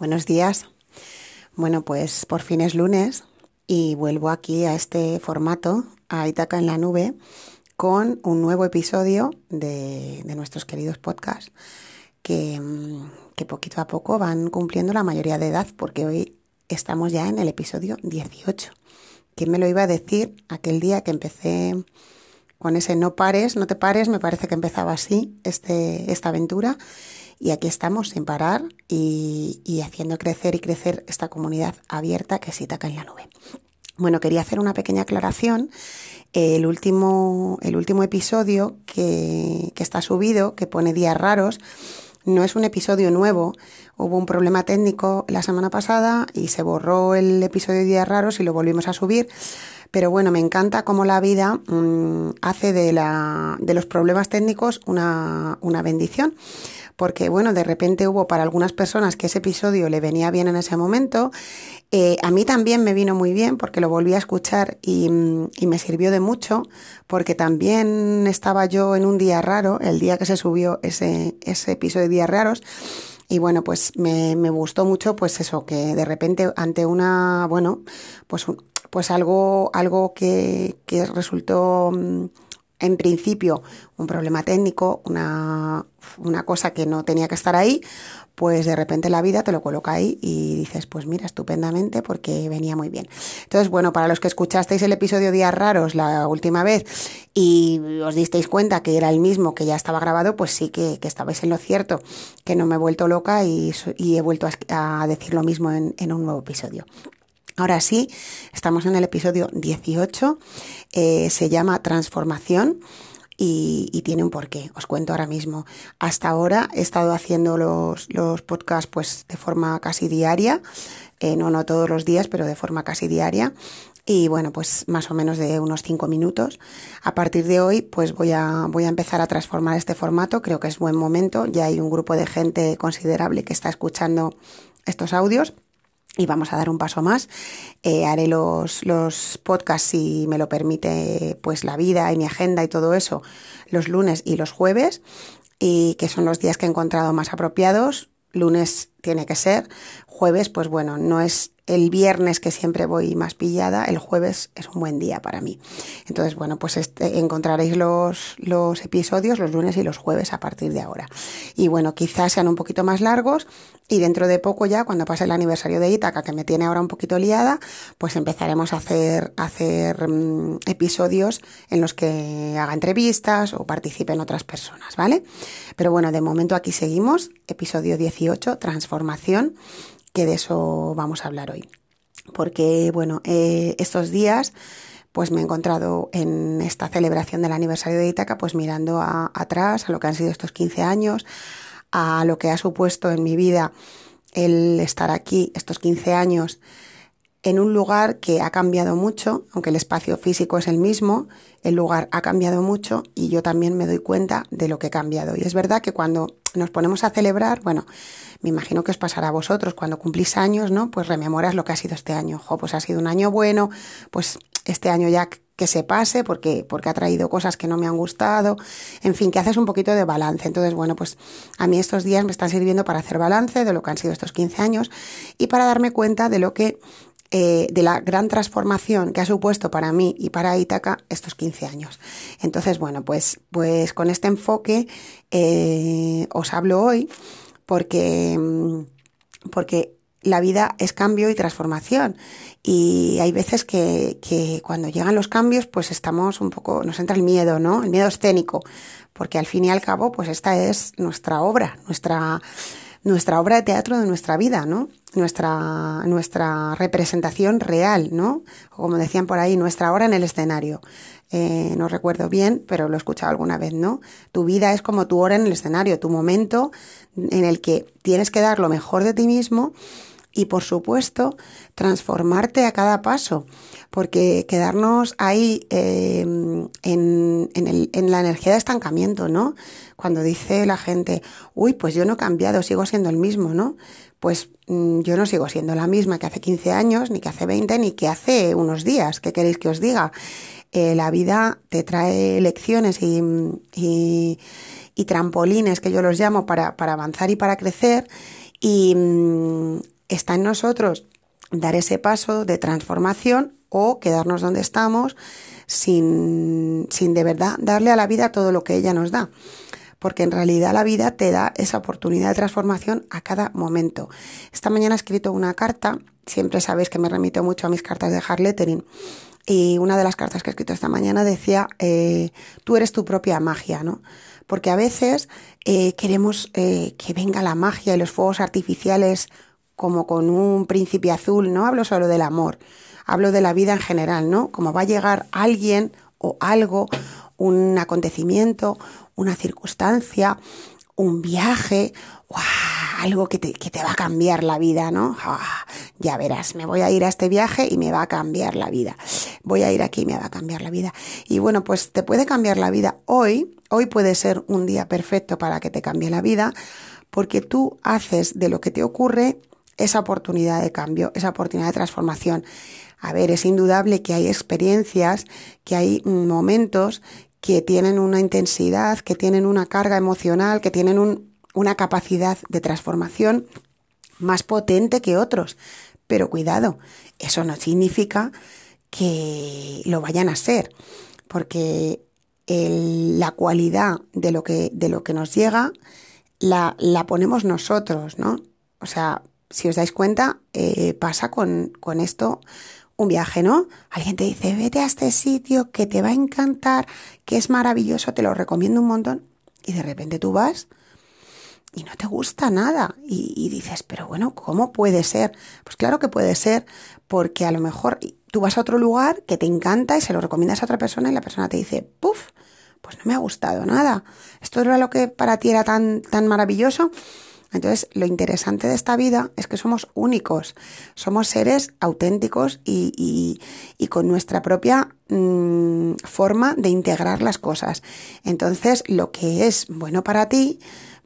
Buenos días. Bueno, pues por fin es lunes y vuelvo aquí a este formato, a Itaca en la nube, con un nuevo episodio de, nuestros queridos podcasts que, que poquito a poco van cumpliendo la mayoría de edad, porque hoy estamos ya en el episodio 18. ¿Quién me lo iba a decir aquel día que empecé con ese no pares, no te pares? Me parece que empezaba así este, esta aventura y aquí estamos sin parar y, haciendo crecer y crecer esta comunidad abierta que es Itaca en la nube. Bueno, quería hacer una pequeña aclaración. El último, el último episodio que, que está subido, que pone días raros, no es un episodio nuevo. Hubo un problema técnico la semana pasada y se borró el episodio de Días Raros y lo volvimos a subir. Pero bueno, me encanta cómo la vida mm, hace de, la, de los problemas técnicos una, una bendición porque bueno, de repente hubo para algunas personas que ese episodio le venía bien en ese momento. Eh, a mí también me vino muy bien porque lo volví a escuchar y, me sirvió de mucho porque también estaba yo en un día raro, el día que se subió ese, ese episodio de Días Raros. Y bueno, pues me, me, gustó mucho, pues eso, que de repente ante una, bueno, pues, pues algo, algo que, que resultó mm, en principio un problema técnico, una, una, cosa que no tenía que estar ahí, pues de repente la vida te lo coloca ahí y dices, pues mira, estupendamente porque venía muy bien. Entonces, bueno, para los que escuchasteis el episodio Días Raros la última vez y os disteis cuenta que era el mismo que ya estaba grabado, pues sí que, estabais en lo cierto, que no me he vuelto loca y, he vuelto a, decir lo mismo en, en un nuevo episodio. Ahora sí, estamos en el episodio 18, eh, se llama Transformación. Y, tiene un porqué. Os cuento ahora mismo. Hasta ahora he estado haciendo los, los podcasts pues de forma casi diaria, eh, no, no todos los días, pero de forma casi diaria. Y bueno, pues más o menos de unos cinco minutos. A partir de hoy, pues voy a, voy a empezar a transformar este formato. Creo que es buen momento. Ya hay un grupo de gente considerable que está escuchando estos audios y vamos a dar un paso más. Eh, haré los, los podcasts, si me lo permite, pues la vida y mi agenda y todo eso, los lunes y los jueves, y que son los días que he encontrado más apropiados. Lunes tiene que ser, jueves, pues bueno, no es el viernes que siempre voy más pillada, el jueves es un buen día para mí. Entonces, bueno, pues este, encontraréis los, los episodios los lunes y los jueves a partir de ahora. Y bueno, quizás sean un poquito más largos y dentro de poco ya, cuando pase el aniversario de Ítaca, que me tiene ahora un poquito liada, pues empezaremos a hacer, a hacer mm, episodios en los que haga entrevistas o participen otras personas, ¿vale? Pero bueno, de momento aquí seguimos, episodio 18, transformación que de eso vamos a hablar hoy. Porque, bueno, eh, estos días pues me he encontrado en esta celebración del aniversario de Itaca, pues mirando atrás a lo que han sido estos 15 años, a lo que ha supuesto en mi vida el estar aquí estos 15 años en un lugar que ha cambiado mucho, aunque el espacio físico es el mismo, el lugar ha cambiado mucho y yo también me doy cuenta de lo que ha cambiado. Y es verdad que cuando nos ponemos a celebrar, bueno, me imagino que os pasará a vosotros cuando cumplís años, ¿no? Pues rememoras lo que ha sido este año. Jo, pues ha sido un año bueno, pues este año ya que se pase porque, porque ha traído cosas que no me han gustado, en fin, que haces un poquito de balance. Entonces, bueno, pues a mí estos días me están sirviendo para hacer balance de lo que han sido estos 15 años y para darme cuenta de lo que eh, de la gran transformación que ha supuesto para mí y para Itaca estos 15 años. Entonces, bueno, pues, pues con este enfoque eh, os hablo hoy porque, porque la vida es cambio y transformación. Y hay veces que, que, cuando llegan los cambios, pues estamos un poco, nos entra el miedo, ¿no? El miedo escénico. Porque al fin y al cabo, pues esta es nuestra obra, nuestra, nuestra obra de teatro de nuestra vida, ¿no? Nuestra, nuestra representación real, ¿no? Como decían por ahí, nuestra obra en el escenario. Eh, no recuerdo bien, pero lo he escuchado alguna vez, ¿no? Tu vida es como tu hora en el escenario, tu momento en el que tienes que dar lo mejor de ti mismo y, por supuesto, transformarte a cada paso, porque quedarnos ahí eh, en, en, el, en la energía de estancamiento, ¿no? Cuando dice la gente, uy, pues yo no he cambiado, sigo siendo el mismo, ¿no? Pues mm, yo no sigo siendo la misma que hace 15 años, ni que hace 20, ni que hace unos días. ¿Qué queréis que os diga? Eh, la vida te trae lecciones y, y, y, trampolines, que yo los llamo, para, para avanzar y para crecer. Y mm, está en nosotros dar ese paso de transformación o quedarnos donde estamos sin, sin de verdad darle a la vida todo lo que ella nos da porque en realidad la vida te da esa oportunidad de transformación a cada momento. Esta mañana he escrito una carta, siempre sabéis que me remito mucho a mis cartas de hard lettering, y una de las cartas que he escrito esta mañana decía, eh, tú eres tu propia magia, ¿no? Porque a veces eh, queremos eh, que venga la magia y los fuegos artificiales como con un príncipe azul, no hablo solo del amor, hablo de la vida en general, ¿no? Como va a llegar alguien o algo, un acontecimiento, una circunstancia, un viaje, algo que te, que te, va a cambiar la vida, ¿no? ya verás, me voy a ir a este viaje y me va a cambiar la vida. Voy a ir aquí y me va a cambiar la vida. Y bueno, pues te puede cambiar la vida hoy. Hoy puede ser un día perfecto para que te cambie la vida, porque tú haces de lo que te ocurre esa oportunidad de cambio, esa oportunidad de transformación. A ver, es indudable que hay experiencias, que hay momentos que tienen una intensidad, que tienen una carga emocional, que tienen una capacidad de transformación más potente que otros. Pero cuidado, eso no significa que lo vayan a ser, porque la cualidad de lo que, de lo que nos llega la, la ponemos nosotros, ¿no? O sea, si os dais cuenta, eh, pasa con, con esto un viaje, ¿no? Alguien te dice, vete a este sitio que te va a encantar, que es maravilloso, te lo recomiendo un montón. Y de repente tú vas y no te gusta nada. Y, y, dices, pero bueno, ¿cómo puede ser? Pues claro que puede ser, porque a lo mejor tú vas a otro lugar que te encanta y se lo recomiendas a otra persona y la persona te dice, puff, pues no me ha gustado nada. Esto era lo que para ti era tan, tan maravilloso entonces, lo interesante de esta vida es que somos únicos, somos seres auténticos y, con nuestra propia mm, forma de integrar las cosas. Entonces, lo que es bueno para ti,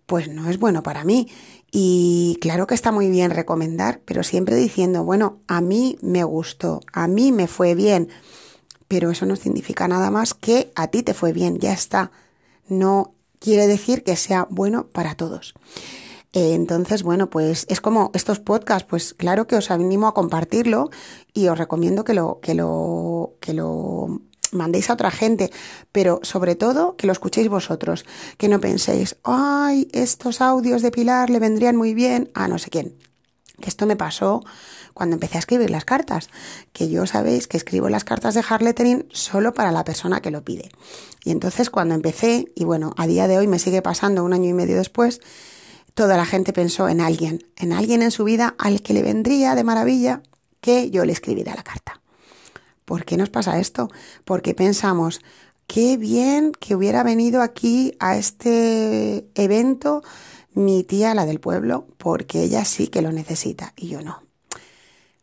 pues no es bueno para mí. Y claro que está muy bien recomendar, pero siempre diciendo, bueno, a mí me gustó, a mí me fue bien, pero eso no significa nada más que a ti te fue bien, ya está. No quiere decir que sea bueno para todos. Eh, entonces, bueno, pues es como estos podcasts, pues claro que os animo a compartirlo y os recomiendo que lo, que lo, que lo mandéis a otra gente, pero sobre todo que lo escuchéis vosotros, que no penséis, ay, estos audios de Pilar le vendrían muy bien a no sé quién. Que esto me pasó cuando empecé a escribir las cartas, que yo sabéis que escribo las cartas de hard lettering solo para la persona que lo pide. Y entonces cuando empecé, y bueno, a día de hoy me sigue pasando un año y medio después, toda la gente pensó en alguien, en alguien en su vida al que le vendría de maravilla que yo le escribiera la carta. ¿Por qué nos pasa esto? Porque pensamos, qué bien que hubiera venido aquí a este evento mi tía, la del pueblo, porque ella sí que lo necesita y yo no.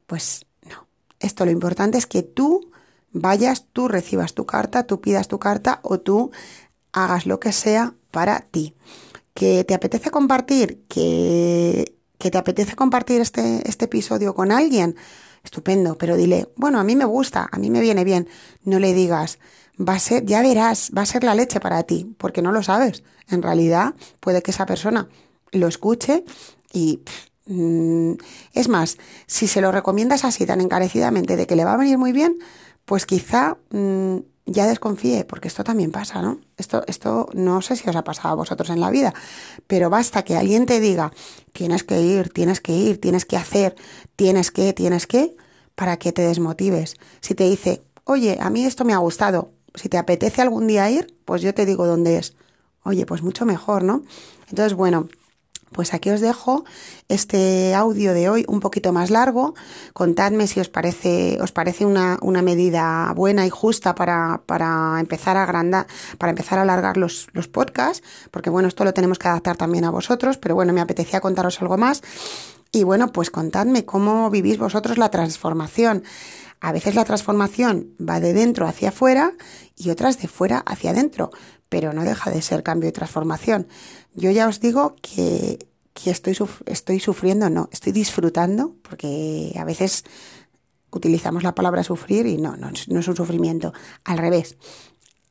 Pues no. Esto lo importante es que tú vayas, tú recibas tu carta, tú pidas tu carta o tú hagas lo que sea para ti que te apetece compartir, que, que te apetece compartir este, este episodio con alguien, estupendo, pero dile, bueno, a mí me gusta, a mí me viene bien. No le digas, va a ser, ya verás, va a ser la leche para ti, porque no lo sabes. En realidad, puede que esa persona lo escuche y mm, es más, si se lo recomiendas así tan encarecidamente de que le va a venir muy bien, pues quizá mm, ya desconfíe, porque esto también pasa, ¿no? Esto, esto no sé si os ha pasado a vosotros en la vida, pero basta que alguien te diga, tienes que ir, tienes que ir, tienes que hacer, tienes que, tienes que, para que te desmotives. Si te dice, oye, a mí esto me ha gustado, si te apetece algún día ir, pues yo te digo dónde es. Oye, pues mucho mejor, ¿no? Entonces, bueno, pues aquí os dejo este audio de hoy un poquito más largo. Contadme si os parece, os parece una, una medida buena y justa para, para empezar a agrandar, para empezar a alargar los, los podcasts, porque bueno, esto lo tenemos que adaptar también a vosotros, pero bueno, me apetecía contaros algo más. Y bueno, pues contadme cómo vivís vosotros la transformación. A veces la transformación va de dentro hacia afuera y otras de fuera hacia adentro, pero no deja de ser cambio y transformación. Yo ya os digo que, que estoy, estoy sufriendo, no, estoy disfrutando, porque a veces utilizamos la palabra sufrir y no, no, no es un sufrimiento. Al revés,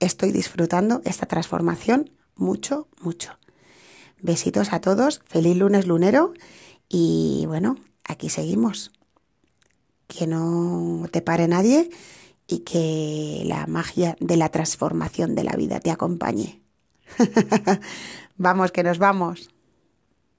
estoy disfrutando esta transformación mucho, mucho. Besitos a todos, feliz lunes lunero Y bueno, aquí seguimos. Que no te pare nadie y que la magia de la transformación de la vida te acompañe. vamos, que nos vamos.